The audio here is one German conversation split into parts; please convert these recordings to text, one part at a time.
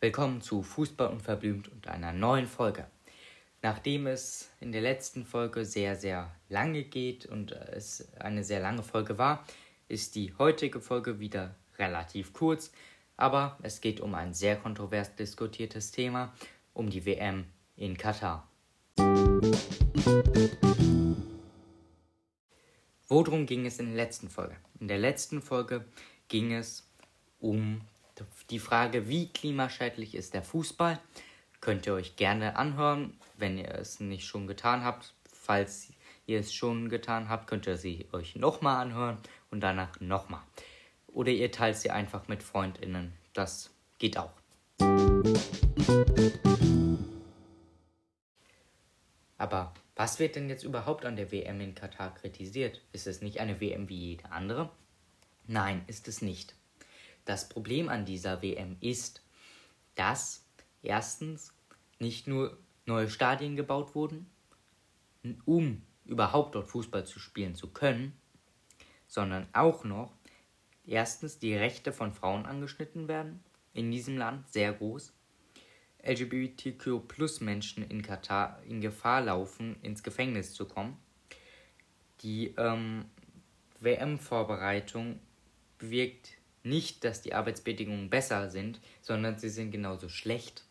Willkommen zu Fußball unverblümt und einer neuen Folge. Nachdem es in der letzten Folge sehr, sehr lange geht und es eine sehr lange Folge war, ist die heutige Folge wieder relativ kurz, aber es geht um ein sehr kontrovers diskutiertes Thema, um die WM in Katar. Worum ging es in der letzten Folge? In der letzten Folge ging es um die Frage, wie klimaschädlich ist der Fußball. Könnt ihr euch gerne anhören, wenn ihr es nicht schon getan habt. Falls ihr es schon getan habt, könnt ihr sie euch nochmal anhören und danach nochmal. Oder ihr teilt sie einfach mit FreundInnen. Das geht auch. Aber was wird denn jetzt überhaupt an der WM in Katar kritisiert? Ist es nicht eine WM wie jede andere? Nein, ist es nicht. Das Problem an dieser WM ist, dass erstens nicht nur neue Stadien gebaut wurden, um überhaupt dort Fußball zu spielen zu können, sondern auch noch erstens die Rechte von Frauen angeschnitten werden in diesem Land sehr groß. LGBTQ plus Menschen in Katar in Gefahr laufen, ins Gefängnis zu kommen. Die ähm, WM-Vorbereitung bewirkt nicht, dass die Arbeitsbedingungen besser sind, sondern sie sind genauso schlecht.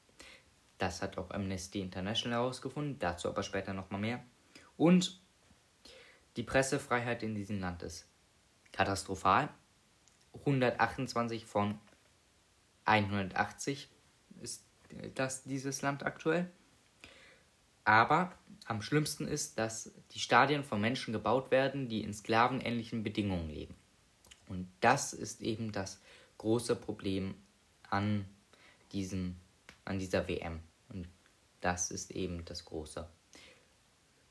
Das hat auch Amnesty International herausgefunden, dazu aber später nochmal mehr. Und die Pressefreiheit in diesem Land ist katastrophal. 128 von 180 ist das dieses Land aktuell. Aber am schlimmsten ist, dass die Stadien von Menschen gebaut werden, die in sklavenähnlichen Bedingungen leben. Und das ist eben das große Problem an, diesem, an dieser WM. Und das ist eben das Große,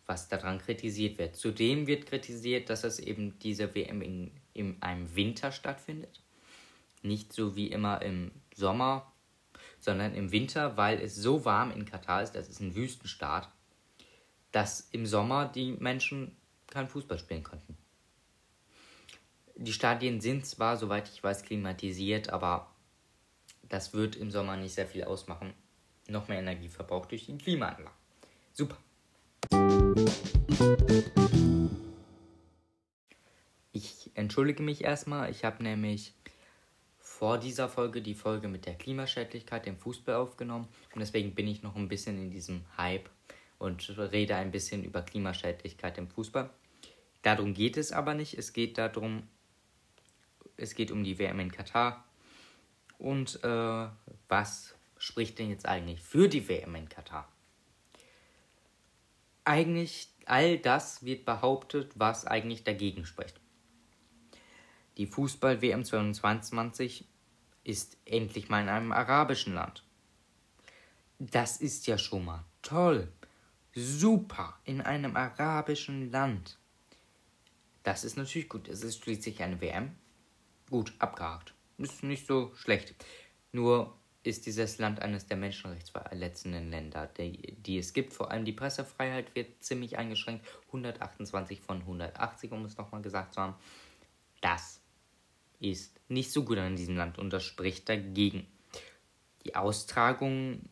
was daran kritisiert wird. Zudem wird kritisiert, dass es eben diese WM in, in einem Winter stattfindet. Nicht so wie immer im Sommer, sondern im Winter, weil es so warm in Katar ist, das ist ein Wüstenstaat, dass im Sommer die Menschen kein Fußball spielen konnten. Die Stadien sind zwar, soweit ich weiß, klimatisiert, aber das wird im Sommer nicht sehr viel ausmachen. Noch mehr Energie verbraucht durch die Klimaanlage. Super. Ich entschuldige mich erstmal. Ich habe nämlich vor dieser Folge die Folge mit der Klimaschädlichkeit im Fußball aufgenommen und deswegen bin ich noch ein bisschen in diesem Hype und rede ein bisschen über Klimaschädlichkeit im Fußball. Darum geht es aber nicht. Es geht darum, es geht um die WM in Katar. Und äh, was spricht denn jetzt eigentlich für die WM in Katar? Eigentlich all das wird behauptet, was eigentlich dagegen spricht. Die Fußball-WM 2022 ist endlich mal in einem arabischen Land. Das ist ja schon mal toll. Super, in einem arabischen Land. Das ist natürlich gut. Es ist schließlich eine WM Gut, abgehakt. Ist nicht so schlecht. Nur ist dieses Land eines der menschenrechtsverletzenden Länder, die, die es gibt. Vor allem die Pressefreiheit wird ziemlich eingeschränkt. 128 von 180, um es nochmal gesagt zu haben. Das ist nicht so gut an diesem Land und das spricht dagegen. Die Austragung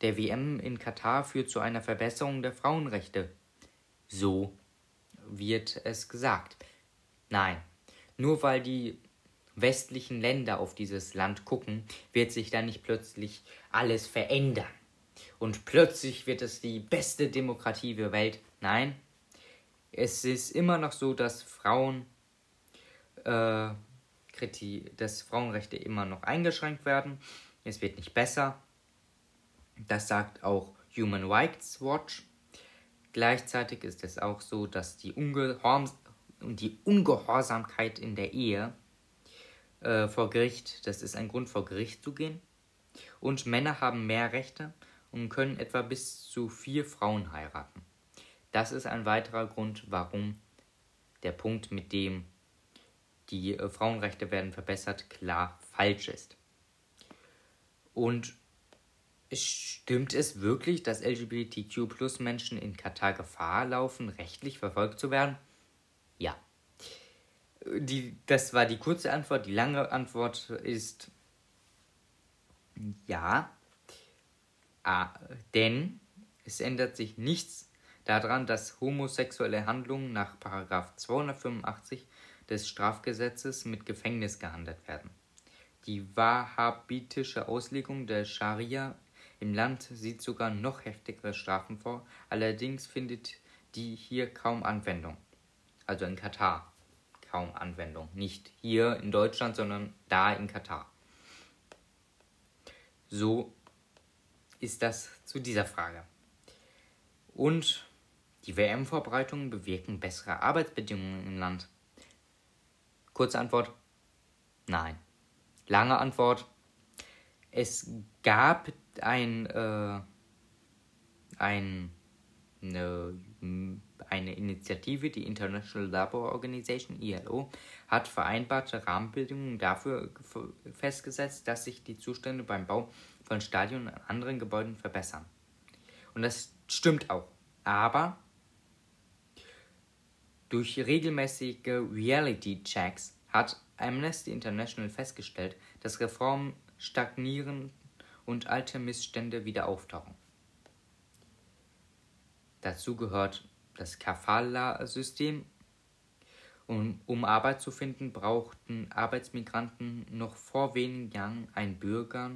der WM in Katar führt zu einer Verbesserung der Frauenrechte. So wird es gesagt. Nein, nur weil die westlichen Länder auf dieses Land gucken, wird sich da nicht plötzlich alles verändern. Und plötzlich wird es die beste Demokratie der Welt. Nein, es ist immer noch so, dass Frauen, äh, dass Frauenrechte immer noch eingeschränkt werden. Es wird nicht besser. Das sagt auch Human Rights Watch. Gleichzeitig ist es auch so, dass die, Ungehorsam die Ungehorsamkeit in der Ehe äh, vor Gericht, das ist ein Grund, vor Gericht zu gehen. Und Männer haben mehr Rechte und können etwa bis zu vier Frauen heiraten. Das ist ein weiterer Grund, warum der Punkt, mit dem die äh, Frauenrechte werden verbessert, klar falsch ist. Und stimmt es wirklich, dass LGBTQ Menschen in Katar Gefahr laufen, rechtlich verfolgt zu werden? Ja. Die, das war die kurze Antwort. Die lange Antwort ist ja. Ah, denn es ändert sich nichts daran, dass homosexuelle Handlungen nach 285 des Strafgesetzes mit Gefängnis gehandelt werden. Die wahhabitische Auslegung der Scharia im Land sieht sogar noch heftigere Strafen vor, allerdings findet die hier kaum Anwendung. Also in Katar kaum Anwendung. Nicht hier in Deutschland, sondern da in Katar. So ist das zu dieser Frage. Und die WM-Vorbereitungen bewirken bessere Arbeitsbedingungen im Land. Kurze Antwort: Nein. Lange Antwort: Es gab ein, äh, ein, eine, eine Initiative, die International Labour Organization, ILO, hat vereinbarte Rahmenbedingungen dafür festgesetzt, dass sich die Zustände beim Bau von Stadien und anderen Gebäuden verbessern. Und das stimmt auch. Aber durch regelmäßige Reality-Checks hat Amnesty International festgestellt, dass Reformen stagnieren und alte Missstände wieder auftauchen. Dazu gehört das Kafala-System. Um, um Arbeit zu finden, brauchten Arbeitsmigranten noch vor wenigen Jahren einen Bürger,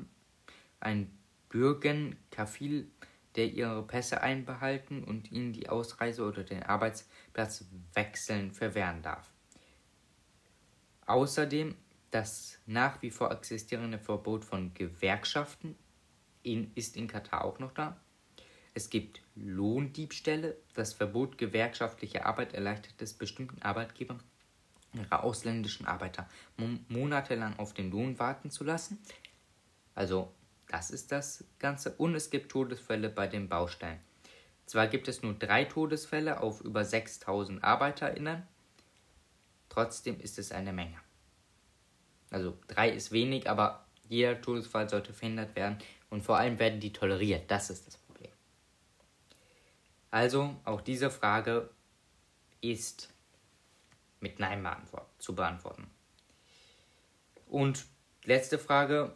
einen Bürgenkafil, der ihre Pässe einbehalten und ihnen die Ausreise oder den Arbeitsplatz wechseln verwehren darf. Außerdem das nach wie vor existierende Verbot von Gewerkschaften in, ist in Katar auch noch da. Es gibt Lohndiebstähle. Das Verbot gewerkschaftlicher Arbeit erleichtert es bestimmten Arbeitgebern, ihre ausländischen Arbeiter monatelang auf den Lohn warten zu lassen. Also, das ist das Ganze. Und es gibt Todesfälle bei den Baustellen. Zwar gibt es nur drei Todesfälle auf über 6000 ArbeiterInnen, trotzdem ist es eine Menge. Also, drei ist wenig, aber jeder Todesfall sollte verhindert werden und vor allem werden die toleriert. Das ist das. Also, auch diese Frage ist mit Nein zu beantworten. Und letzte Frage.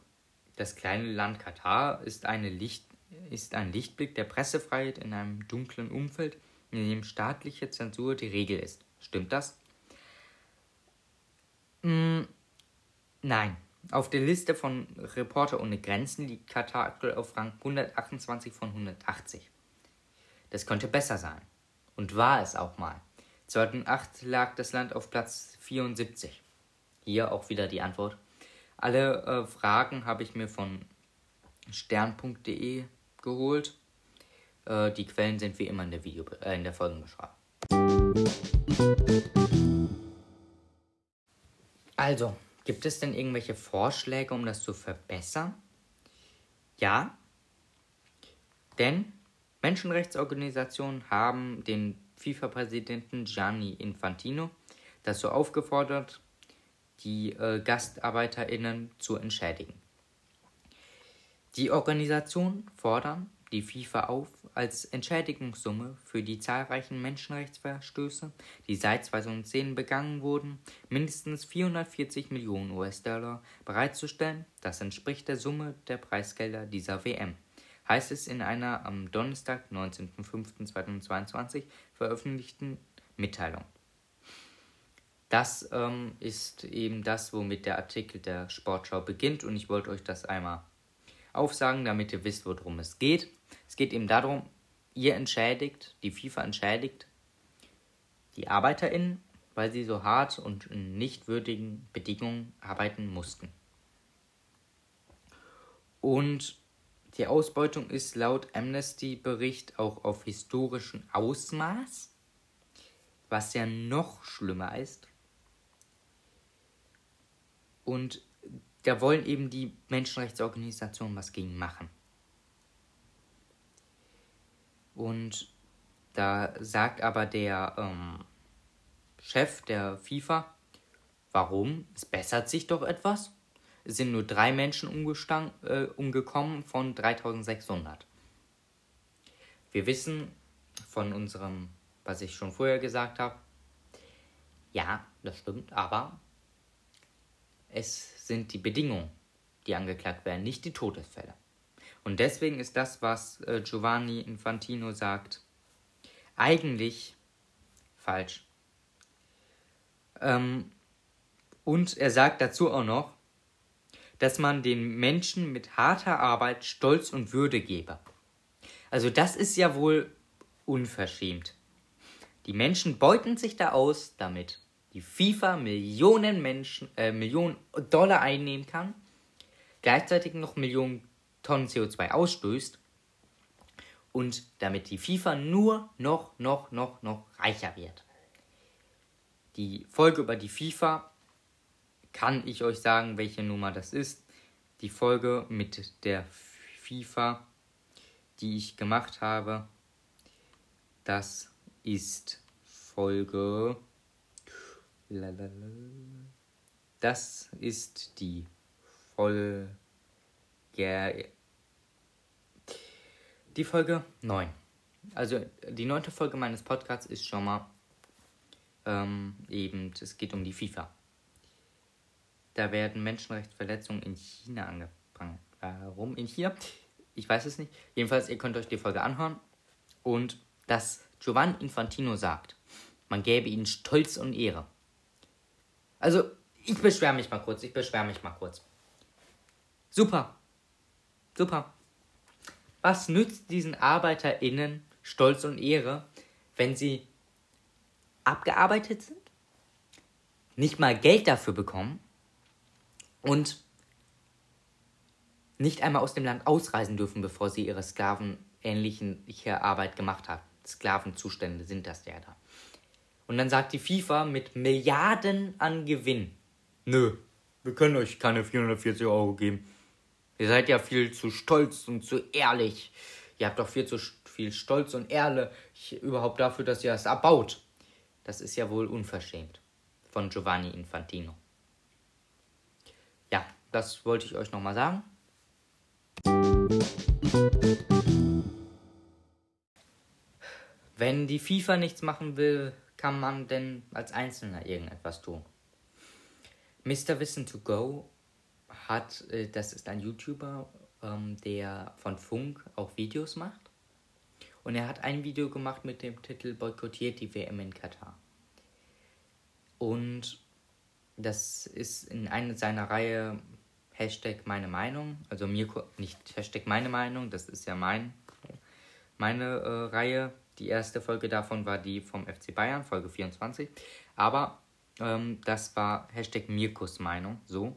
Das kleine Land Katar ist, Licht, ist ein Lichtblick der Pressefreiheit in einem dunklen Umfeld, in dem staatliche Zensur die Regel ist. Stimmt das? Mm, nein. Auf der Liste von Reporter ohne Grenzen liegt Katar aktuell auf Rang 128 von 180. Das könnte besser sein. Und war es auch mal. 2008 lag das Land auf Platz 74. Hier auch wieder die Antwort. Alle äh, Fragen habe ich mir von stern.de geholt. Äh, die Quellen sind wie immer in der, Video äh, in der Folgenbeschreibung. Also, Gibt es denn irgendwelche Vorschläge, um das zu verbessern? Ja, denn Menschenrechtsorganisationen haben den FIFA-Präsidenten Gianni Infantino dazu aufgefordert, die äh, GastarbeiterInnen zu entschädigen. Die Organisationen fordern, die FIFA auf, als Entschädigungssumme für die zahlreichen Menschenrechtsverstöße, die seit 2010 begangen wurden, mindestens 440 Millionen US-Dollar bereitzustellen. Das entspricht der Summe der Preisgelder dieser WM, heißt es in einer am Donnerstag, 19.05.2022 veröffentlichten Mitteilung. Das ähm, ist eben das, womit der Artikel der Sportschau beginnt und ich wollte euch das einmal aufsagen, damit ihr wisst, worum es geht. Es geht eben darum, ihr entschädigt, die FIFA entschädigt die ArbeiterInnen, weil sie so hart und in nicht würdigen Bedingungen arbeiten mussten. Und die Ausbeutung ist laut Amnesty-Bericht auch auf historischem Ausmaß, was ja noch schlimmer ist. Und da wollen eben die Menschenrechtsorganisationen was gegen machen. Und da sagt aber der ähm, Chef der FIFA, warum? Es bessert sich doch etwas. Sind nur drei Menschen äh, umgekommen von 3600. Wir wissen von unserem, was ich schon vorher gesagt habe, ja, das stimmt, aber es sind die Bedingungen, die angeklagt werden, nicht die Todesfälle. Und deswegen ist das, was äh, Giovanni Infantino sagt, eigentlich falsch. Ähm, und er sagt dazu auch noch, dass man den Menschen mit harter Arbeit Stolz und Würde gebe. Also das ist ja wohl unverschämt. Die Menschen beuten sich da aus, damit die FIFA Millionen Menschen, äh, Millionen Dollar einnehmen kann, gleichzeitig noch Millionen Tonnen CO2 ausstößt und damit die FIFA nur noch, noch, noch, noch reicher wird. Die Folge über die FIFA kann ich euch sagen, welche Nummer das ist. Die Folge mit der FIFA, die ich gemacht habe, das ist Folge. Das ist die Folge. Die Folge 9. Also die neunte Folge meines Podcasts ist schon mal ähm, eben, es geht um die FIFA. Da werden Menschenrechtsverletzungen in China angefangen. Warum in China? Ich weiß es nicht. Jedenfalls, ihr könnt euch die Folge anhören. Und dass Giovanni Infantino sagt, man gäbe ihnen Stolz und Ehre. Also, ich beschwere mich mal kurz. Ich beschwere mich mal kurz. Super. Super. Was nützt diesen ArbeiterInnen Stolz und Ehre, wenn sie abgearbeitet sind, nicht mal Geld dafür bekommen und nicht einmal aus dem Land ausreisen dürfen, bevor sie ihre sklavenähnliche Arbeit gemacht haben. Sklavenzustände sind das ja da. Und dann sagt die FIFA mit Milliarden an Gewinn: Nö, wir können euch keine 440 Euro geben. Ihr seid ja viel zu stolz und zu ehrlich. Ihr habt doch viel zu viel Stolz und Ehrlich überhaupt dafür, dass ihr es erbaut. Das ist ja wohl unverschämt. Von Giovanni Infantino. Das wollte ich euch nochmal sagen. Wenn die FIFA nichts machen will, kann man denn als Einzelner irgendetwas tun? Mr. Wissen to Go hat, äh, das ist ein YouTuber, ähm, der von Funk auch Videos macht. Und er hat ein Video gemacht mit dem Titel Boykottiert die WM in Katar. Und das ist in einer seiner Reihe Hashtag meine Meinung, also mir nicht Hashtag meine Meinung, das ist ja mein, meine äh, Reihe. Die erste Folge davon war die vom FC Bayern, Folge 24. Aber ähm, das war Hashtag Mirkus Meinung, so.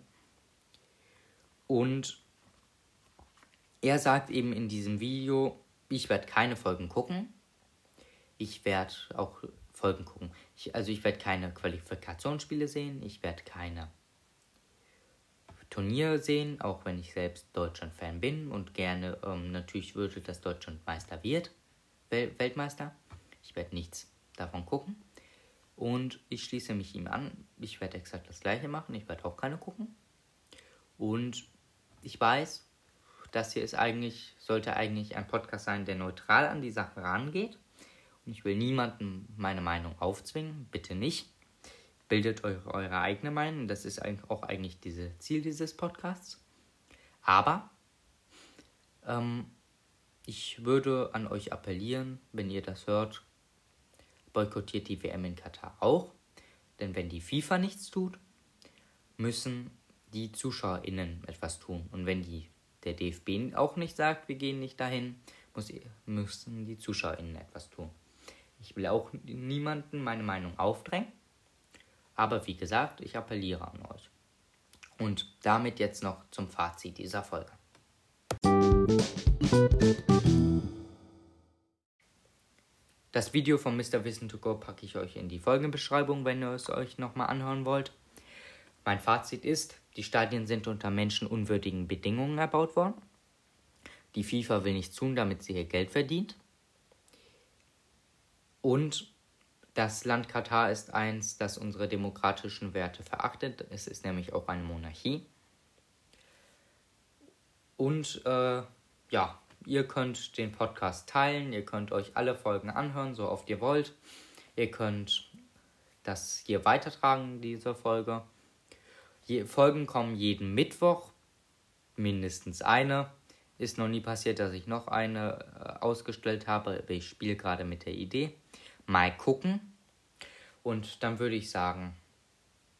Und er sagt eben in diesem Video, ich werde keine Folgen gucken. Ich werde auch Folgen gucken. Ich, also ich werde keine Qualifikationsspiele sehen, ich werde keine Turniere sehen, auch wenn ich selbst Deutschland-Fan bin und gerne ähm, natürlich würde, dass Deutschland Meister wird, Wel Weltmeister. Ich werde nichts davon gucken. Und ich schließe mich ihm an. Ich werde exakt das gleiche machen. Ich werde auch keine gucken. Und ich weiß, das hier ist eigentlich, sollte eigentlich ein Podcast sein, der neutral an die Sache rangeht. Und ich will niemandem meine Meinung aufzwingen, bitte nicht. Bildet eure, eure eigene Meinung, das ist auch eigentlich das Ziel dieses Podcasts. Aber ähm, ich würde an euch appellieren, wenn ihr das hört, boykottiert die WM in Katar auch. Denn wenn die FIFA nichts tut, müssen die ZuschauerInnen etwas tun. Und wenn die, der DFB auch nicht sagt, wir gehen nicht dahin, muss, müssen die ZuschauerInnen etwas tun. Ich will auch niemanden meine Meinung aufdrängen. Aber wie gesagt, ich appelliere an euch. Und damit jetzt noch zum Fazit dieser Folge. Das Video von Mr. Wissen to Go packe ich euch in die Folgenbeschreibung, wenn ihr es euch nochmal anhören wollt. Mein Fazit ist, die Stadien sind unter menschenunwürdigen Bedingungen erbaut worden. Die FIFA will nichts tun, damit sie ihr Geld verdient. Und das Land Katar ist eins, das unsere demokratischen Werte verachtet. Es ist nämlich auch eine Monarchie. Und äh, ja, ihr könnt den Podcast teilen, ihr könnt euch alle Folgen anhören, so oft ihr wollt. Ihr könnt das hier weitertragen, diese Folge. Je, Folgen kommen jeden Mittwoch, mindestens eine. Ist noch nie passiert, dass ich noch eine äh, ausgestellt habe. Ich spiele gerade mit der Idee mal gucken. Und dann würde ich sagen,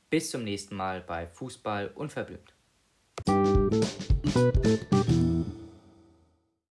bis zum nächsten Mal bei Fußball unverblümt.